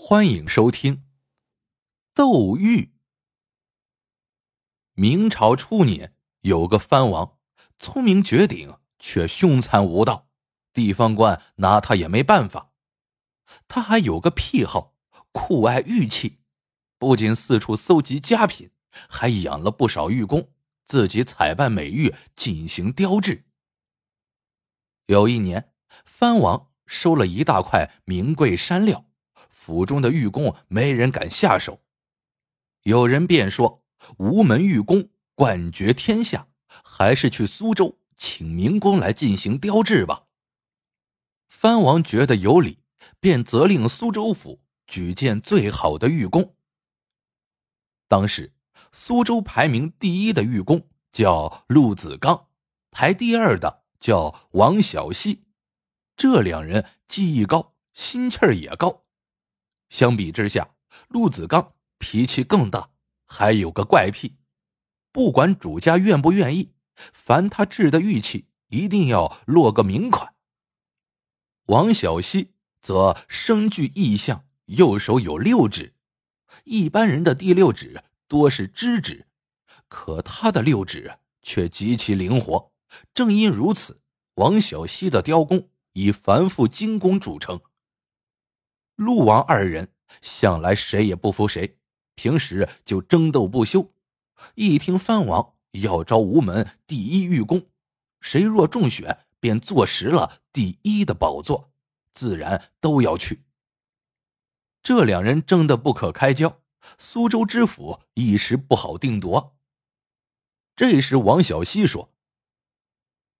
欢迎收听《斗玉》。明朝初年，有个藩王，聪明绝顶，却凶残无道，地方官拿他也没办法。他还有个癖好，酷爱玉器，不仅四处搜集佳品，还养了不少玉工，自己采办美玉进行雕制。有一年，藩王收了一大块名贵山料。府中的玉工没人敢下手，有人便说：“吴门玉工冠绝天下，还是去苏州请明工来进行雕制吧。”藩王觉得有理，便责令苏州府举荐最好的玉工。当时苏州排名第一的玉工叫陆子刚，排第二的叫王小溪，这两人技艺高，心气儿也高。相比之下，陆子刚脾气更大，还有个怪癖，不管主家愿不愿意，凡他制的玉器一定要落个名款。王小溪则生具异象，右手有六指，一般人的第六指多是知指，可他的六指却极其灵活。正因如此，王小溪的雕工以繁复精工著称。陆王二人向来谁也不服谁，平时就争斗不休。一听藩王要招吴门第一御工，谁若中选，便坐实了第一的宝座，自然都要去。这两人争得不可开交，苏州知府一时不好定夺。这时，王小溪说：“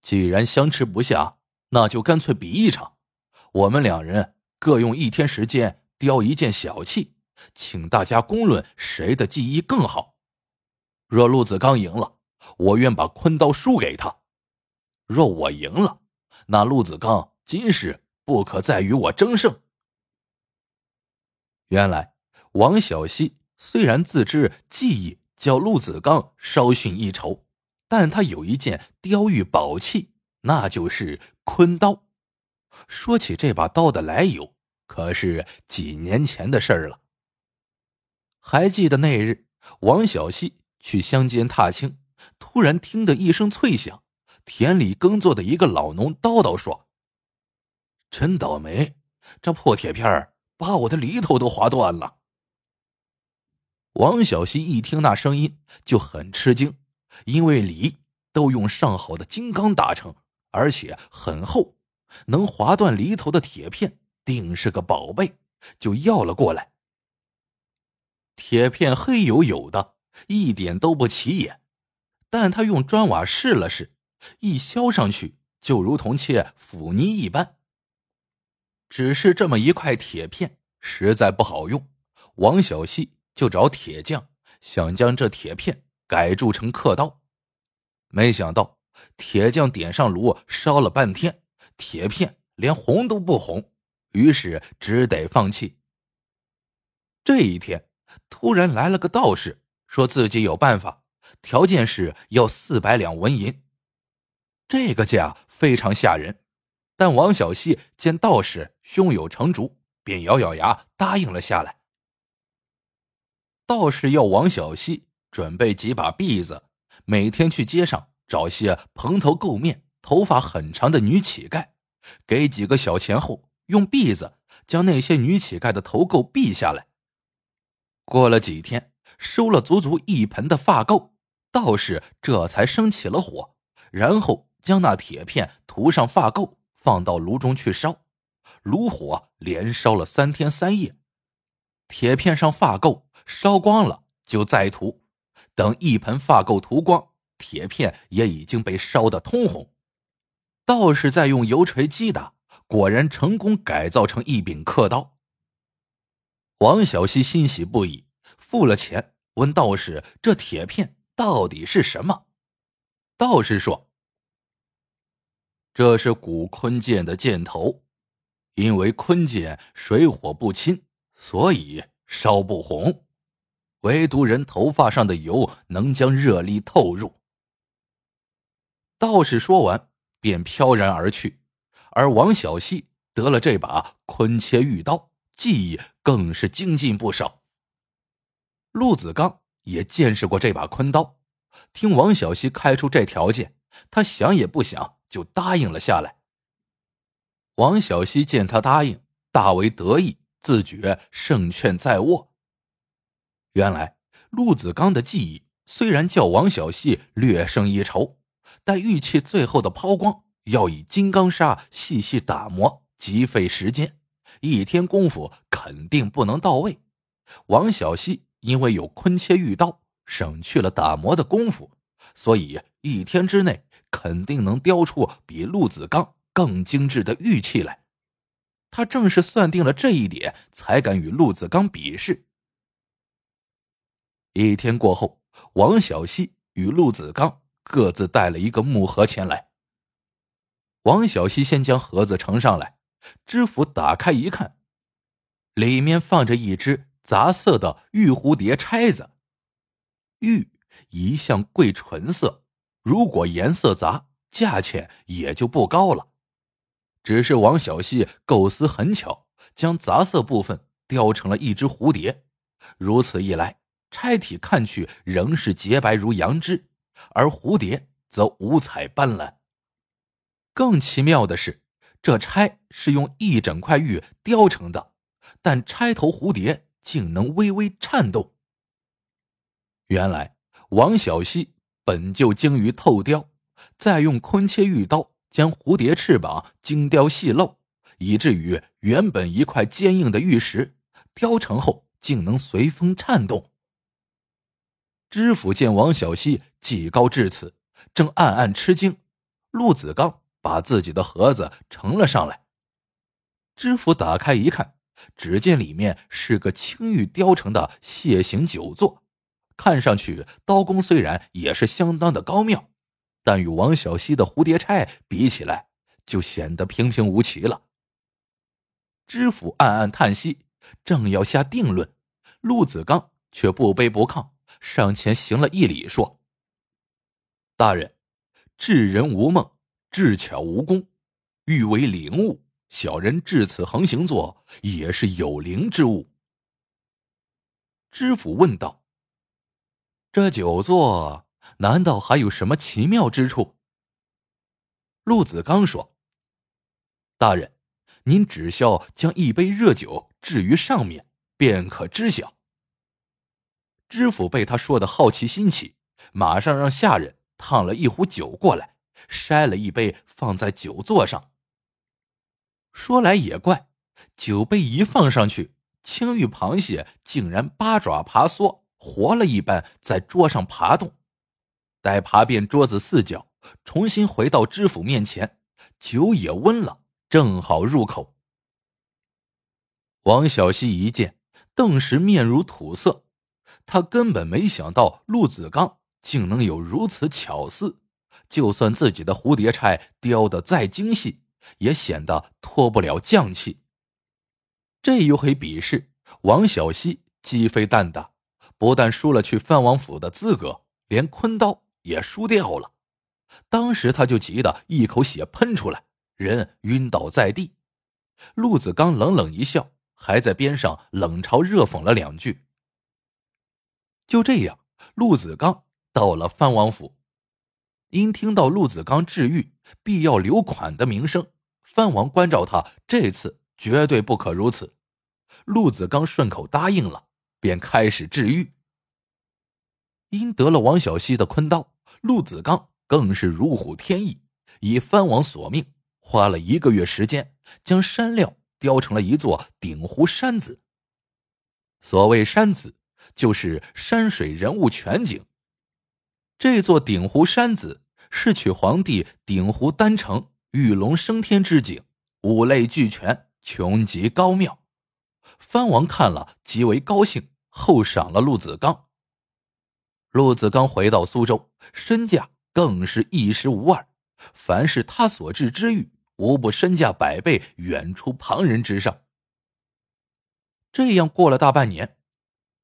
既然相持不下，那就干脆比一场，我们两人。”各用一天时间雕一件小器，请大家公论谁的技艺更好。若陆子刚赢了，我愿把坤刀输给他；若我赢了，那陆子刚今世不可再与我争胜。原来王小溪虽然自知技艺较陆子刚稍逊一筹，但他有一件雕玉宝器，那就是坤刀。说起这把刀的来由，可是几年前的事儿了。还记得那日，王小西去乡间踏青，突然听得一声脆响，田里耕作的一个老农叨叨说：“真倒霉，这破铁片把我的犁头都划断了。”王小西一听那声音就很吃惊，因为犁都用上好的金刚打成，而且很厚。能划断犁头的铁片，定是个宝贝，就要了过来。铁片黑黝黝的，一点都不起眼，但他用砖瓦试了试，一削上去就如同切腐泥一般。只是这么一块铁片实在不好用，王小溪就找铁匠，想将这铁片改铸成刻刀，没想到铁匠点上炉烧了半天。铁片连红都不红，于是只得放弃。这一天，突然来了个道士，说自己有办法，条件是要四百两纹银。这个价非常吓人，但王小西见道士胸有成竹，便咬咬牙答应了下来。道士要王小溪准备几把篦子，每天去街上找些蓬头垢面。头发很长的女乞丐，给几个小钱后，用篦子将那些女乞丐的头垢篦下来。过了几天，收了足足一盆的发垢，道士这才生起了火，然后将那铁片涂上发垢，放到炉中去烧。炉火连烧了三天三夜，铁片上发垢烧光了，就再涂。等一盆发垢涂光，铁片也已经被烧得通红。道士在用油锤击打，果然成功改造成一柄刻刀。王小西欣喜不已，付了钱，问道士：“这铁片到底是什么？”道士说：“这是古坤剑的剑头，因为坤剑水火不侵，所以烧不红，唯独人头发上的油能将热力透入。”道士说完。便飘然而去，而王小溪得了这把坤切玉刀，技艺更是精进不少。陆子刚也见识过这把坤刀，听王小溪开出这条件，他想也不想就答应了下来。王小溪见他答应，大为得意，自觉胜券在握。原来陆子刚的技艺虽然较王小溪略胜一筹，但玉器最后的抛光要以金刚砂细细打磨，极费时间，一天功夫肯定不能到位。王小溪因为有坤切玉刀，省去了打磨的功夫，所以一天之内肯定能雕出比陆子刚。更精致的玉器来，他正是算定了这一点，才敢与陆子刚比试。一天过后，王小溪与陆子刚各自带了一个木盒前来。王小西先将盒子呈上来，知府打开一看，里面放着一只杂色的玉蝴蝶钗子。玉一向贵纯色，如果颜色杂，价钱也就不高了。只是王小西构思很巧，将杂色部分雕成了一只蝴蝶。如此一来，钗体看去仍是洁白如羊脂，而蝴蝶则五彩斑斓。更奇妙的是，这钗是用一整块玉雕成的，但钗头蝴蝶竟能微微颤动。原来王小溪本就精于透雕，再用坤切玉刀。将蝴蝶翅膀精雕细镂，以至于原本一块坚硬的玉石雕成后，竟能随风颤动。知府见王小溪技高至此，正暗暗吃惊。陆子刚把自己的盒子呈了上来。知府打开一看，只见里面是个青玉雕成的蟹形酒座，看上去刀工虽然也是相当的高妙。但与王小溪的蝴蝶钗比起来，就显得平平无奇了。知府暗暗叹息，正要下定论，陆子刚却不卑不亢，上前行了一礼，说：“大人，智人无梦，智巧无功，欲为灵物，小人至此横行坐也是有灵之物。”知府问道：“这酒座？”难道还有什么奇妙之处？陆子刚说：“大人，您只需要将一杯热酒置于上面，便可知晓。”知府被他说的好奇心起，马上让下人烫了一壶酒过来，筛了一杯放在酒座上。说来也怪，酒杯一放上去，青玉螃蟹竟然八爪爬缩，活了一般在桌上爬动。待爬遍桌子四角，重新回到知府面前，酒也温了，正好入口。王小溪一见，顿时面如土色。他根本没想到陆子刚竟能有如此巧思，就算自己的蝴蝶钗雕得再精细，也显得脱不了匠气。这一回比试，王小溪鸡飞蛋打，不但输了去藩王府的资格，连坤刀。也输掉了，当时他就急得一口血喷出来，人晕倒在地。陆子刚冷冷一笑，还在边上冷嘲热讽了两句。就这样，陆子刚到了藩王府，因听到陆子刚治愈必要留款的名声，藩王关照他这次绝对不可如此。陆子刚顺口答应了，便开始治愈。因得了王小溪的坤刀。陆子刚更是如虎添翼，以藩王索命，花了一个月时间，将山料雕成了一座鼎湖山子。所谓山子，就是山水人物全景。这座鼎湖山子是取皇帝鼎湖丹城玉龙升天之景，五类俱全，穷极高妙。藩王看了极为高兴，厚赏了陆子刚。陆子刚回到苏州，身价更是一时无二。凡是他所制之玉，无不身价百倍，远出旁人之上。这样过了大半年，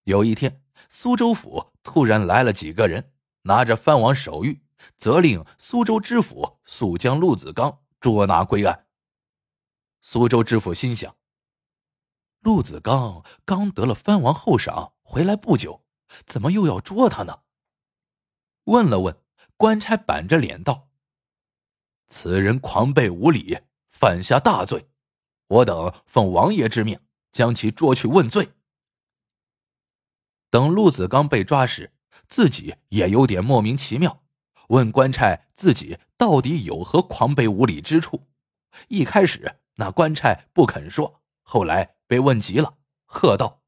有一天，苏州府突然来了几个人，拿着藩王手谕，责令苏州知府速将陆子刚捉拿归案。苏州知府心想：陆子刚刚得了藩王厚赏，回来不久，怎么又要捉他呢？问了问，官差板着脸道：“此人狂悖无礼，犯下大罪，我等奉王爷之命，将其捉去问罪。”等陆子刚被抓时，自己也有点莫名其妙，问官差自己到底有何狂悖无礼之处。一开始那官差不肯说，后来。被问急了，喝道：“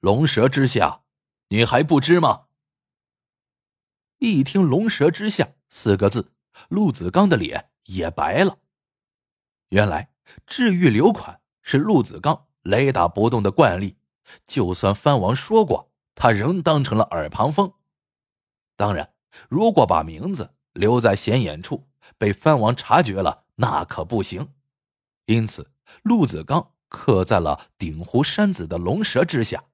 龙蛇之下，你还不知吗？”一听“龙蛇之下”四个字，陆子刚的脸也白了。原来治愈留款是陆子刚雷打不动的惯例，就算藩王说过，他仍当成了耳旁风。当然，如果把名字留在显眼处，被藩王察觉了，那可不行。因此，陆子刚。刻在了鼎湖山子的龙蛇之下，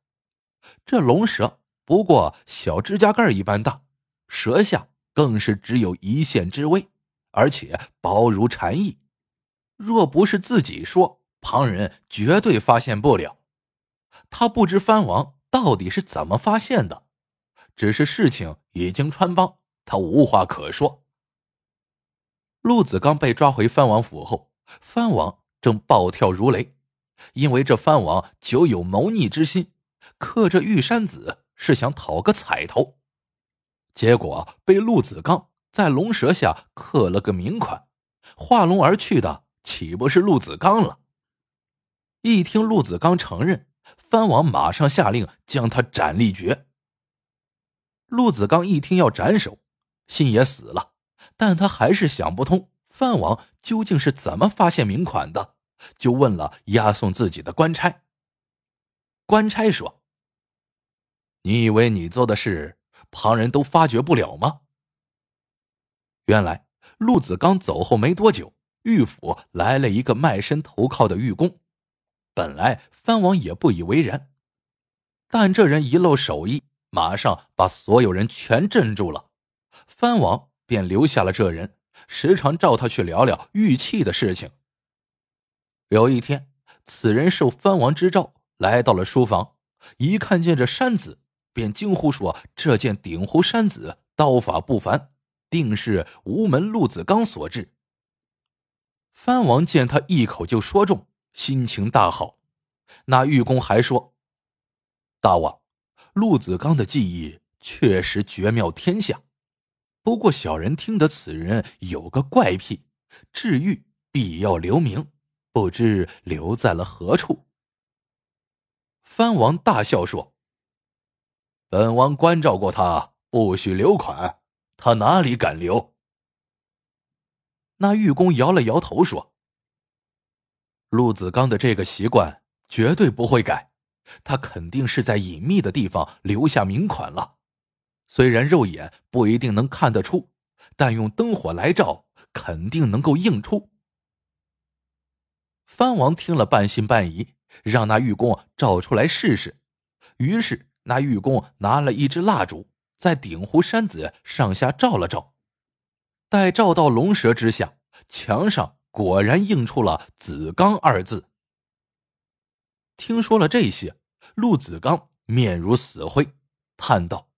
这龙蛇不过小指甲盖一般大，舌下更是只有一线之微，而且薄如蝉翼。若不是自己说，旁人绝对发现不了。他不知藩王到底是怎么发现的，只是事情已经穿帮，他无话可说。陆子刚被抓回藩王府后，藩王正暴跳如雷。因为这藩王久有谋逆之心，刻这玉山子是想讨个彩头，结果被陆子刚在龙舌下刻了个名款，画龙而去的岂不是陆子刚了？一听陆子刚承认，藩王马上下令将他斩立决。陆子刚一听要斩首，心也死了，但他还是想不通藩王究竟是怎么发现名款的。就问了押送自己的官差。官差说：“你以为你做的事，旁人都发觉不了吗？”原来陆子刚走后没多久，御府来了一个卖身投靠的御工。本来藩王也不以为然，但这人一露手艺，马上把所有人全镇住了。藩王便留下了这人，时常召他去聊聊玉器的事情。有一天，此人受藩王之召来到了书房，一看见这山子，便惊呼说：“这件鼎湖山子刀法不凡，定是吴门陆子刚所制。”藩王见他一口就说中，心情大好。那玉工还说：“大王，陆子刚的技艺确实绝妙天下，不过小人听得此人有个怪癖，治愈必要留名。”不知留在了何处。藩王大笑说：“本王关照过他，不许留款，他哪里敢留？”那玉工摇了摇头说：“陆子刚的这个习惯绝对不会改，他肯定是在隐秘的地方留下名款了。虽然肉眼不一定能看得出，但用灯火来照，肯定能够映出。”藩王听了半信半疑，让那玉工照出来试试。于是那玉工拿了一支蜡烛，在鼎湖山子上下照了照。待照到龙蛇之下，墙上果然映出了“子刚”二字。听说了这些，陆子刚面如死灰，叹道：“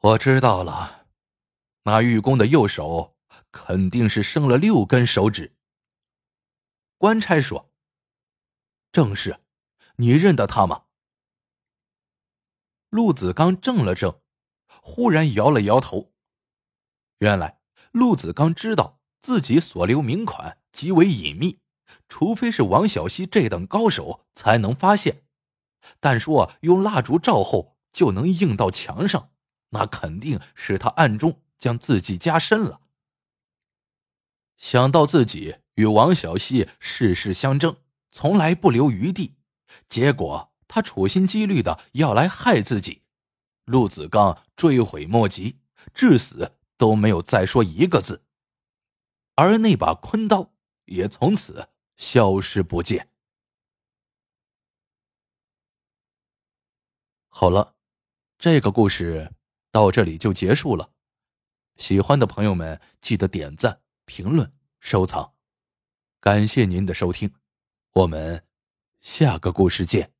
我知道了，那玉工的右手肯定是生了六根手指。”官差说：“正是，你认得他吗？”陆子刚怔了怔，忽然摇了摇头。原来陆子刚知道自己所留名款极为隐秘，除非是王小溪这等高手才能发现。但说用蜡烛照后就能映到墙上，那肯定是他暗中将自己加深了。想到自己。与王小溪事事相争，从来不留余地，结果他处心积虑的要来害自己，陆子刚追悔莫及，至死都没有再说一个字，而那把坤刀也从此消失不见。好了，这个故事到这里就结束了，喜欢的朋友们记得点赞、评论、收藏。感谢您的收听，我们下个故事见。